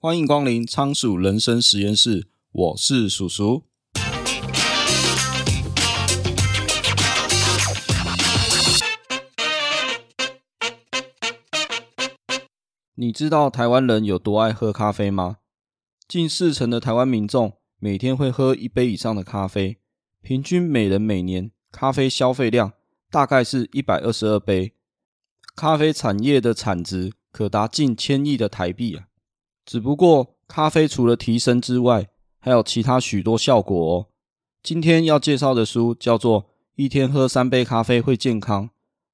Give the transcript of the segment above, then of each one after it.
欢迎光临仓鼠人生实验室，我是鼠鼠。你知道台湾人有多爱喝咖啡吗？近四成的台湾民众每天会喝一杯以上的咖啡，平均每人每年咖啡消费量大概是一百二十二杯。咖啡产业的产值可达近千亿的台币啊！只不过，咖啡除了提神之外，还有其他许多效果哦。今天要介绍的书叫做《一天喝三杯咖啡会健康》，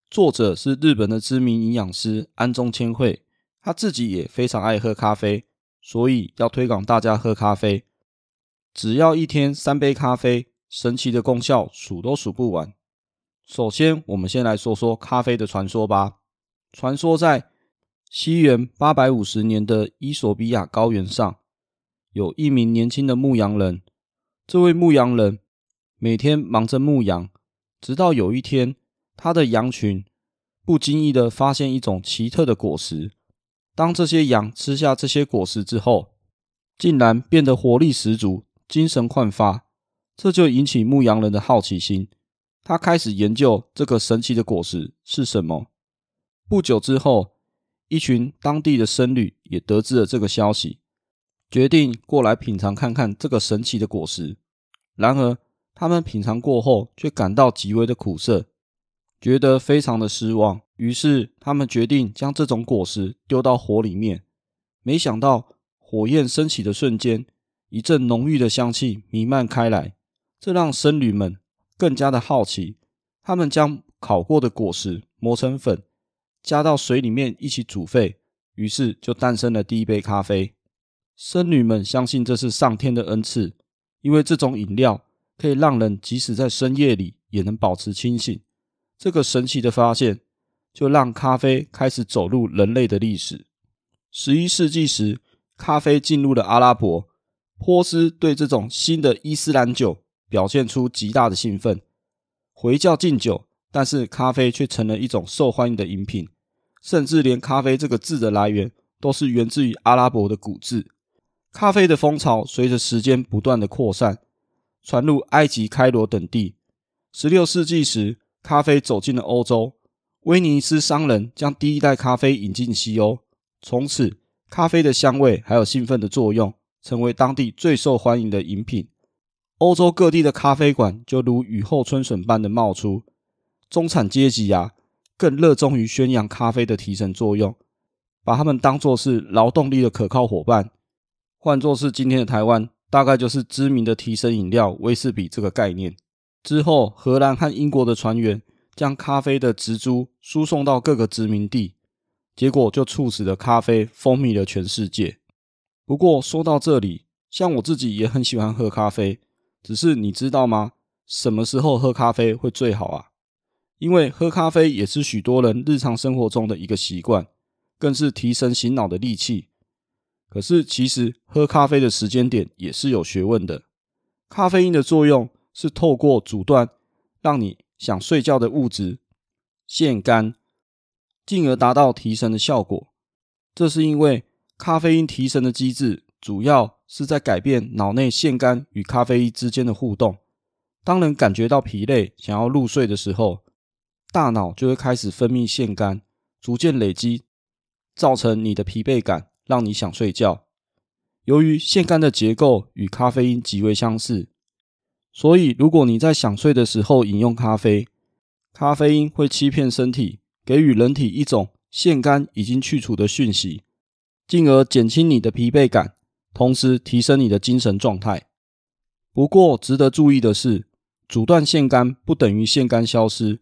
作者是日本的知名营养师安宗千惠，他自己也非常爱喝咖啡，所以要推广大家喝咖啡。只要一天三杯咖啡，神奇的功效数都数不完。首先，我们先来说说咖啡的传说吧。传说在西元八百五十年的伊索比亚高原上，有一名年轻的牧羊人。这位牧羊人每天忙着牧羊，直到有一天，他的羊群不经意地发现一种奇特的果实。当这些羊吃下这些果实之后，竟然变得活力十足、精神焕发。这就引起牧羊人的好奇心，他开始研究这个神奇的果实是什么。不久之后，一群当地的僧侣也得知了这个消息，决定过来品尝看看这个神奇的果实。然而，他们品尝过后却感到极为的苦涩，觉得非常的失望。于是，他们决定将这种果实丢到火里面。没想到，火焰升起的瞬间，一阵浓郁的香气弥漫开来，这让僧侣们更加的好奇。他们将烤过的果实磨成粉。加到水里面一起煮沸，于是就诞生了第一杯咖啡。僧侣们相信这是上天的恩赐，因为这种饮料可以让人即使在深夜里也能保持清醒。这个神奇的发现，就让咖啡开始走入人类的历史。十一世纪时，咖啡进入了阿拉伯，波斯对这种新的伊斯兰酒表现出极大的兴奋，回教禁酒，但是咖啡却成了一种受欢迎的饮品。甚至连“咖啡”这个字的来源都是源自于阿拉伯的古字。咖啡的风潮随着时间不断的扩散，传入埃及开罗等地。十六世纪时，咖啡走进了欧洲，威尼斯商人将第一代咖啡引进西欧。从此，咖啡的香味还有兴奋的作用，成为当地最受欢迎的饮品。欧洲各地的咖啡馆就如雨后春笋般的冒出，中产阶级啊。更热衷于宣扬咖啡的提神作用，把他们当作是劳动力的可靠伙伴。换作是今天的台湾，大概就是知名的提神饮料威士比这个概念。之后，荷兰和英国的船员将咖啡的植株输送到各个殖民地，结果就促使了咖啡风靡了全世界。不过说到这里，像我自己也很喜欢喝咖啡，只是你知道吗？什么时候喝咖啡会最好啊？因为喝咖啡也是许多人日常生活中的一个习惯，更是提神醒脑的利器。可是，其实喝咖啡的时间点也是有学问的。咖啡因的作用是透过阻断让你想睡觉的物质腺苷，进而达到提神的效果。这是因为咖啡因提神的机制主要是在改变脑内腺苷与咖啡因之间的互动。当人感觉到疲累，想要入睡的时候，大脑就会开始分泌腺苷，逐渐累积，造成你的疲惫感，让你想睡觉。由于腺苷的结构与咖啡因极为相似，所以如果你在想睡的时候饮用咖啡，咖啡因会欺骗身体，给予人体一种腺苷已经去除的讯息，进而减轻你的疲惫感，同时提升你的精神状态。不过，值得注意的是，阻断腺苷不等于腺苷消失。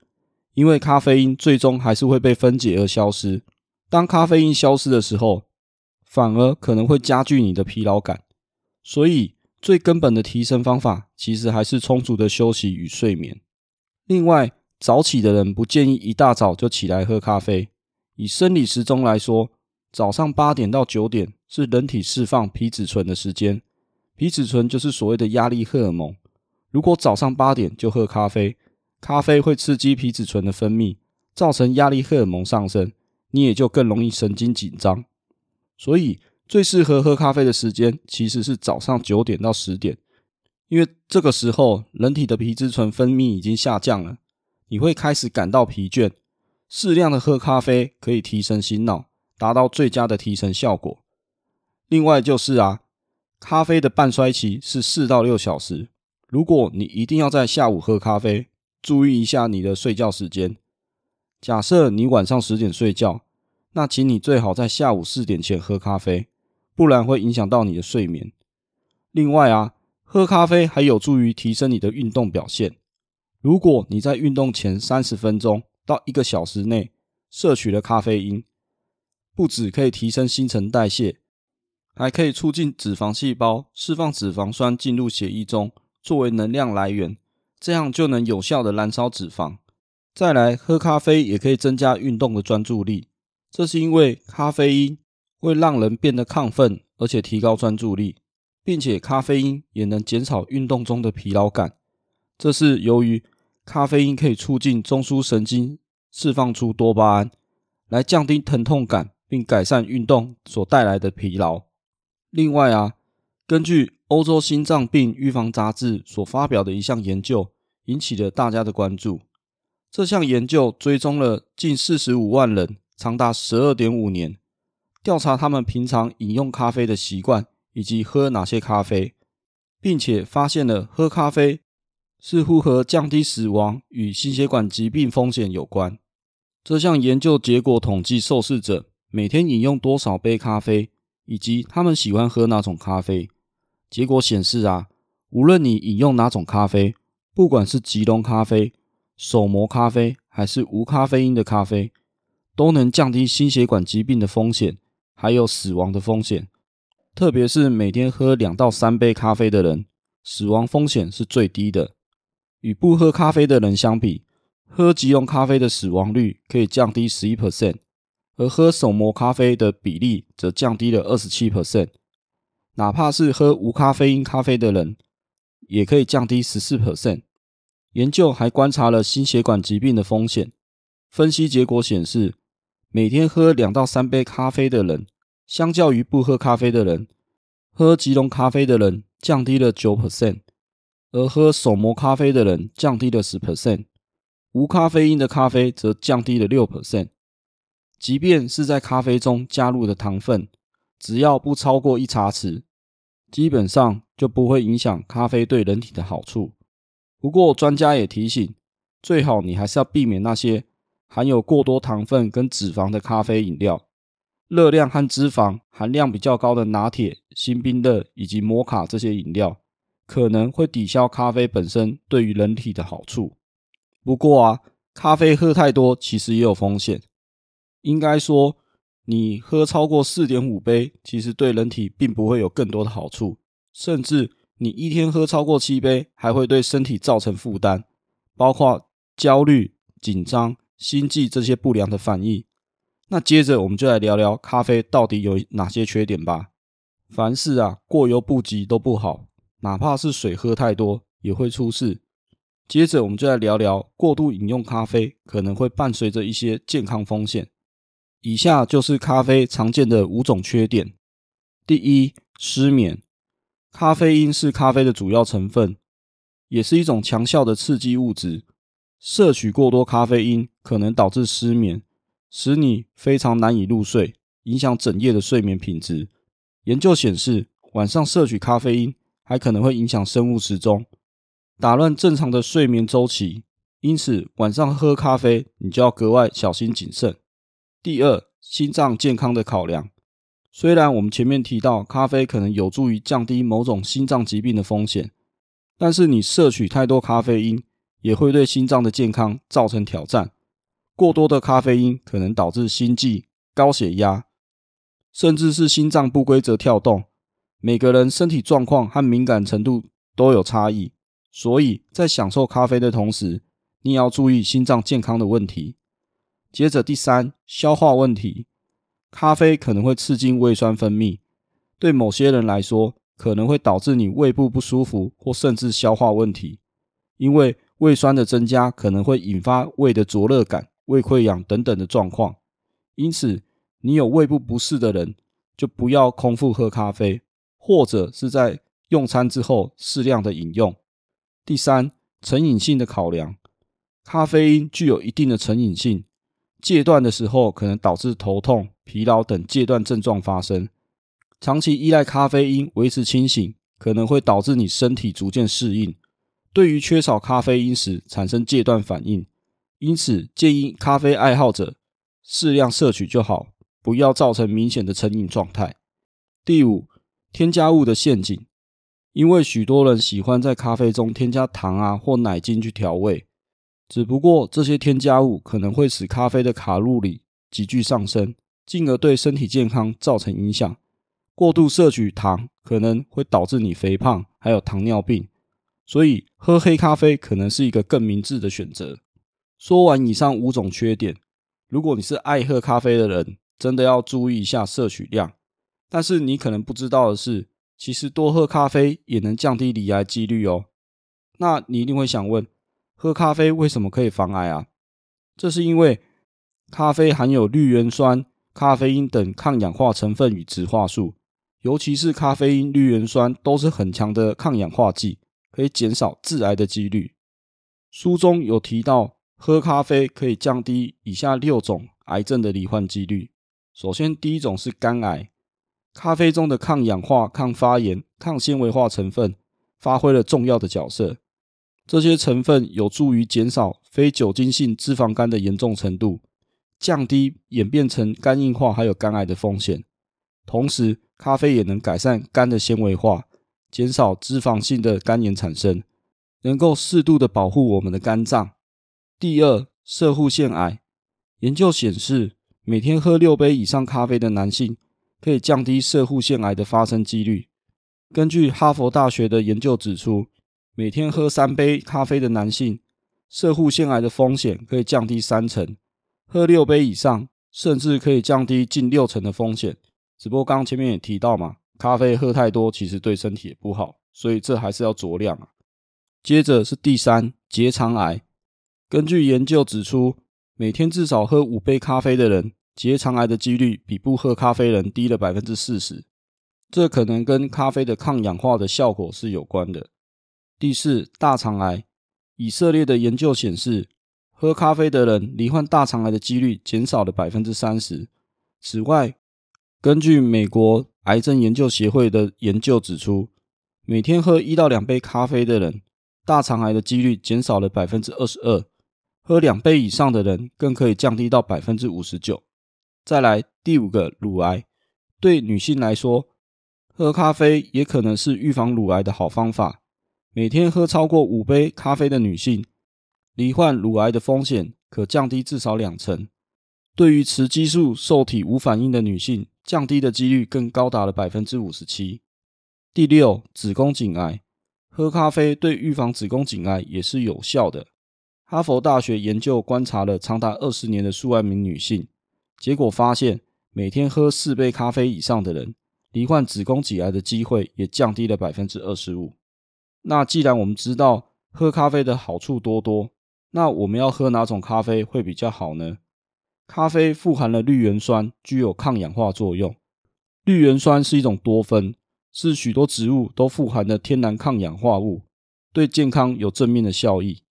因为咖啡因最终还是会被分解而消失。当咖啡因消失的时候，反而可能会加剧你的疲劳感。所以，最根本的提升方法其实还是充足的休息与睡眠。另外，早起的人不建议一大早就起来喝咖啡。以生理时钟来说，早上八点到九点是人体释放皮质醇的时间。皮质醇就是所谓的压力荷尔蒙。如果早上八点就喝咖啡，咖啡会刺激皮质醇的分泌，造成压力荷尔蒙上升，你也就更容易神经紧张。所以最适合喝咖啡的时间其实是早上九点到十点，因为这个时候人体的皮质醇分泌已经下降了，你会开始感到疲倦。适量的喝咖啡可以提神醒脑，达到最佳的提神效果。另外就是啊，咖啡的半衰期是四到六小时，如果你一定要在下午喝咖啡，注意一下你的睡觉时间。假设你晚上十点睡觉，那请你最好在下午四点前喝咖啡，不然会影响到你的睡眠。另外啊，喝咖啡还有助于提升你的运动表现。如果你在运动前三十分钟到一个小时内摄取了咖啡因，不只可以提升新陈代谢，还可以促进脂肪细胞释放脂肪酸进入血液中，作为能量来源，这样就能有效的燃烧脂肪。再来，喝咖啡也可以增加运动的专注力，这是因为咖啡因会让人变得亢奋，而且提高专注力，并且咖啡因也能减少运动中的疲劳感。这是由于咖啡因可以促进中枢神经释放出多巴胺，来降低疼痛感，并改善运动所带来的疲劳。另外啊，根据欧洲心脏病预防杂志所发表的一项研究，引起了大家的关注。这项研究追踪了近四十五万人，长达十二点五年，调查他们平常饮用咖啡的习惯以及喝哪些咖啡，并且发现了喝咖啡似乎和降低死亡与心血管疾病风险有关。这项研究结果统计受试者每天饮用多少杯咖啡，以及他们喜欢喝哪种咖啡。结果显示啊，无论你饮用哪种咖啡，不管是即溶咖啡，手磨咖啡还是无咖啡因的咖啡，都能降低心血管疾病的风险，还有死亡的风险。特别是每天喝两到三杯咖啡的人，死亡风险是最低的。与不喝咖啡的人相比，喝即溶咖啡的死亡率可以降低十一 percent，而喝手磨咖啡的比例则降低了二十七 percent。哪怕是喝无咖啡因咖啡的人，也可以降低十四 percent。研究还观察了心血管疾病的风险，分析结果显示，每天喝两到三杯咖啡的人，相较于不喝咖啡的人，喝即溶咖啡的人降低了九 percent，而喝手磨咖啡的人降低了十 percent，无咖啡因的咖啡则降低了六 percent。即便是在咖啡中加入的糖分，只要不超过一茶匙，基本上就不会影响咖啡对人体的好处。不过，专家也提醒，最好你还是要避免那些含有过多糖分跟脂肪的咖啡饮料，热量和脂肪含量比较高的拿铁、星冰乐以及摩卡这些饮料，可能会抵消咖啡本身对于人体的好处。不过啊，咖啡喝太多其实也有风险。应该说，你喝超过四点五杯，其实对人体并不会有更多的好处，甚至。你一天喝超过七杯，还会对身体造成负担，包括焦虑、紧张、心悸这些不良的反应。那接着我们就来聊聊咖啡到底有哪些缺点吧。凡事啊，过犹不及都不好，哪怕是水喝太多也会出事。接着我们就来聊聊过度饮用咖啡可能会伴随着一些健康风险。以下就是咖啡常见的五种缺点。第一，失眠。咖啡因是咖啡的主要成分，也是一种强效的刺激物质。摄取过多咖啡因可能导致失眠，使你非常难以入睡，影响整夜的睡眠品质。研究显示，晚上摄取咖啡因还可能会影响生物时钟，打乱正常的睡眠周期。因此，晚上喝咖啡你就要格外小心谨慎。第二，心脏健康的考量。虽然我们前面提到咖啡可能有助于降低某种心脏疾病的风险，但是你摄取太多咖啡因也会对心脏的健康造成挑战。过多的咖啡因可能导致心悸、高血压，甚至是心脏不规则跳动。每个人身体状况和敏感程度都有差异，所以在享受咖啡的同时，你也要注意心脏健康的问题。接着第三，消化问题。咖啡可能会刺激胃酸分泌，对某些人来说，可能会导致你胃部不舒服或甚至消化问题。因为胃酸的增加可能会引发胃的灼热感、胃溃疡等等的状况。因此，你有胃部不适的人，就不要空腹喝咖啡，或者是在用餐之后适量的饮用。第三，成瘾性的考量，咖啡因具有一定的成瘾性，戒断的时候可能导致头痛、疲劳等戒断症状发生。长期依赖咖啡因维持清醒，可能会导致你身体逐渐适应，对于缺少咖啡因时产生戒断反应。因此，建议咖啡爱好者适量摄取就好，不要造成明显的成瘾状态。第五，添加物的陷阱，因为许多人喜欢在咖啡中添加糖啊或奶精去调味，只不过这些添加物可能会使咖啡的卡路里急剧上升，进而对身体健康造成影响。过度摄取糖可能会导致你肥胖，还有糖尿病，所以喝黑咖啡可能是一个更明智的选择。说完以上五种缺点，如果你是爱喝咖啡的人，真的要注意一下摄取量。但是你可能不知道的是，其实多喝咖啡也能降低罹癌几率哦。那你一定会想问，喝咖啡为什么可以防癌啊？这是因为咖啡含有绿原酸、咖啡因等抗氧化成分与植化素，尤其是咖啡因、绿原酸都是很强的抗氧化剂，可以减少致癌的几率。书中有提到。喝咖啡可以降低以下六种癌症的罹患几率。首先，第一种是肝癌。咖啡中的抗氧化、抗发炎、抗纤维化成分发挥了重要的角色。这些成分有助于减少非酒精性脂肪肝的严重程度，降低演变成肝硬化还有肝癌的风险。同时，咖啡也能改善肝的纤维化，减少脂肪性的肝炎产生，能够适度的保护我们的肝脏。第二，射护腺癌研究显示，每天喝六杯以上咖啡的男性，可以降低射护腺癌的发生几率。根据哈佛大学的研究指出，每天喝三杯咖啡的男性，摄护腺癌的风险可以降低三成；喝六杯以上，甚至可以降低近六成的风险。只不过刚刚前面也提到嘛，咖啡喝太多其实对身体也不好，所以这还是要酌量啊。接着是第三，结肠癌。根据研究指出，每天至少喝五杯咖啡的人，结肠癌的几率比不喝咖啡人低了百分之四十。这可能跟咖啡的抗氧化的效果是有关的。第四，大肠癌。以色列的研究显示，喝咖啡的人罹患大肠癌的几率减少了百分之三十。此外，根据美国癌症研究协会的研究指出，每天喝一到两杯咖啡的人，大肠癌的几率减少了百分之二十二。喝两杯以上的人更可以降低到百分之五十九。再来第五个，乳癌。对女性来说，喝咖啡也可能是预防乳癌的好方法。每天喝超过五杯咖啡的女性，罹患乳癌的风险可降低至少两成。对于雌激素受体无反应的女性，降低的几率更高达了百分之五十七。第六，子宫颈癌。喝咖啡对预防子宫颈癌也是有效的。哈佛大学研究观察了长达二十年的数万名女性，结果发现，每天喝四杯咖啡以上的人，罹患子宫颈癌的机会也降低了百分之二十五。那既然我们知道喝咖啡的好处多多，那我们要喝哪种咖啡会比较好呢？咖啡富含了绿原酸，具有抗氧化作用。绿原酸是一种多酚，是许多植物都富含的天然抗氧化物，对健康有正面的效益。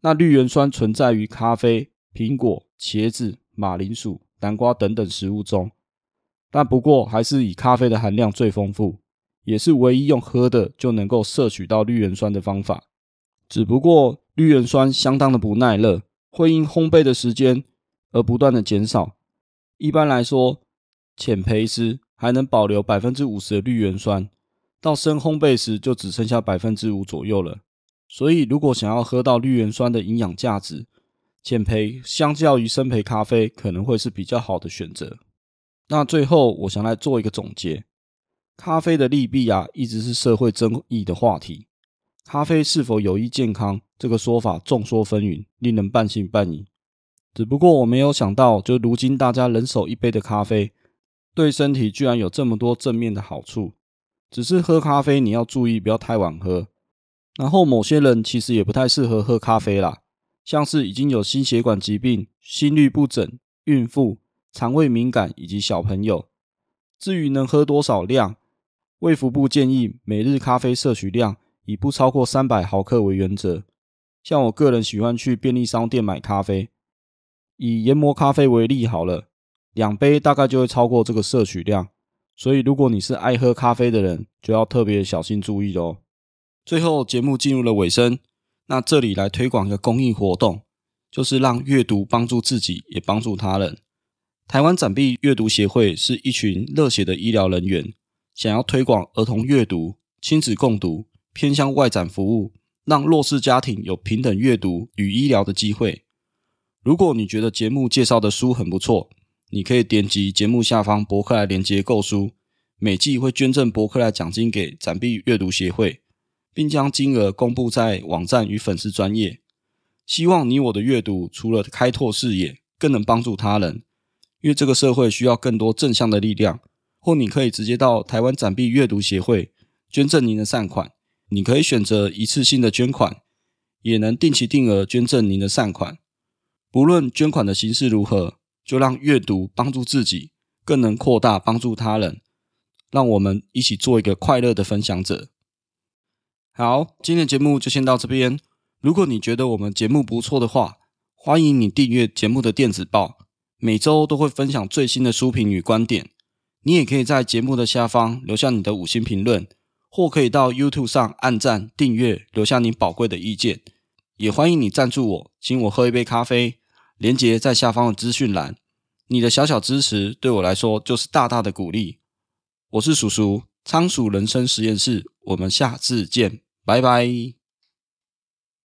那绿原酸存在于咖啡、苹果、茄子、马铃薯、南瓜等等食物中，但不过还是以咖啡的含量最丰富，也是唯一用喝的就能够摄取到绿原酸的方法。只不过绿原酸相当的不耐热，会因烘焙的时间而不断的减少。一般来说，浅焙时还能保留百分之五十的绿原酸，到深烘焙时就只剩下百分之五左右了。所以，如果想要喝到绿原酸的营养价值，浅焙相较于深焙咖啡可能会是比较好的选择。那最后，我想来做一个总结：咖啡的利弊啊，一直是社会争议的话题。咖啡是否有益健康，这个说法众说纷纭，令人半信半疑。只不过我没有想到，就如今大家人手一杯的咖啡，对身体居然有这么多正面的好处。只是喝咖啡，你要注意不要太晚喝。然后某些人其实也不太适合喝咖啡啦，像是已经有心血管疾病、心律不整、孕妇、肠胃敏感以及小朋友，至于能喝多少量，卫福部建议每日咖啡摄取量以不超过三百毫克为原则。像我个人喜欢去便利商店买咖啡，以研磨咖啡为例好了，两杯大概就会超过这个摄取量。所以如果你是爱喝咖啡的人，就要特别小心注意喽。最后节目进入了尾声，那这里来推广一个公益活动，就是让阅读帮助自己，也帮助他人。台湾展臂阅读协会是一群热血的医疗人员，想要推广儿童阅读、亲子共读、偏向外展服务，让弱势家庭有平等阅读与医疗的机会。如果你觉得节目介绍的书很不错，你可以点击节目下方博客来连接购书，每季会捐赠博客来奖金给展臂阅读协会。并将金额公布在网站与粉丝专业。希望你我的阅读除了开拓视野，更能帮助他人。因为这个社会需要更多正向的力量。或你可以直接到台湾展币阅读协会捐赠您的善款。你可以选择一次性的捐款，也能定期定额捐赠您的善款。不论捐款的形式如何，就让阅读帮助自己，更能扩大帮助他人。让我们一起做一个快乐的分享者。好，今天的节目就先到这边。如果你觉得我们节目不错的话，欢迎你订阅节目的电子报，每周都会分享最新的书评与观点。你也可以在节目的下方留下你的五星评论，或可以到 YouTube 上按赞、订阅，留下你宝贵的意见。也欢迎你赞助我，请我喝一杯咖啡，连接在下方的资讯栏。你的小小支持对我来说就是大大的鼓励。我是叔叔，仓鼠人生实验室。我们下次见，拜拜。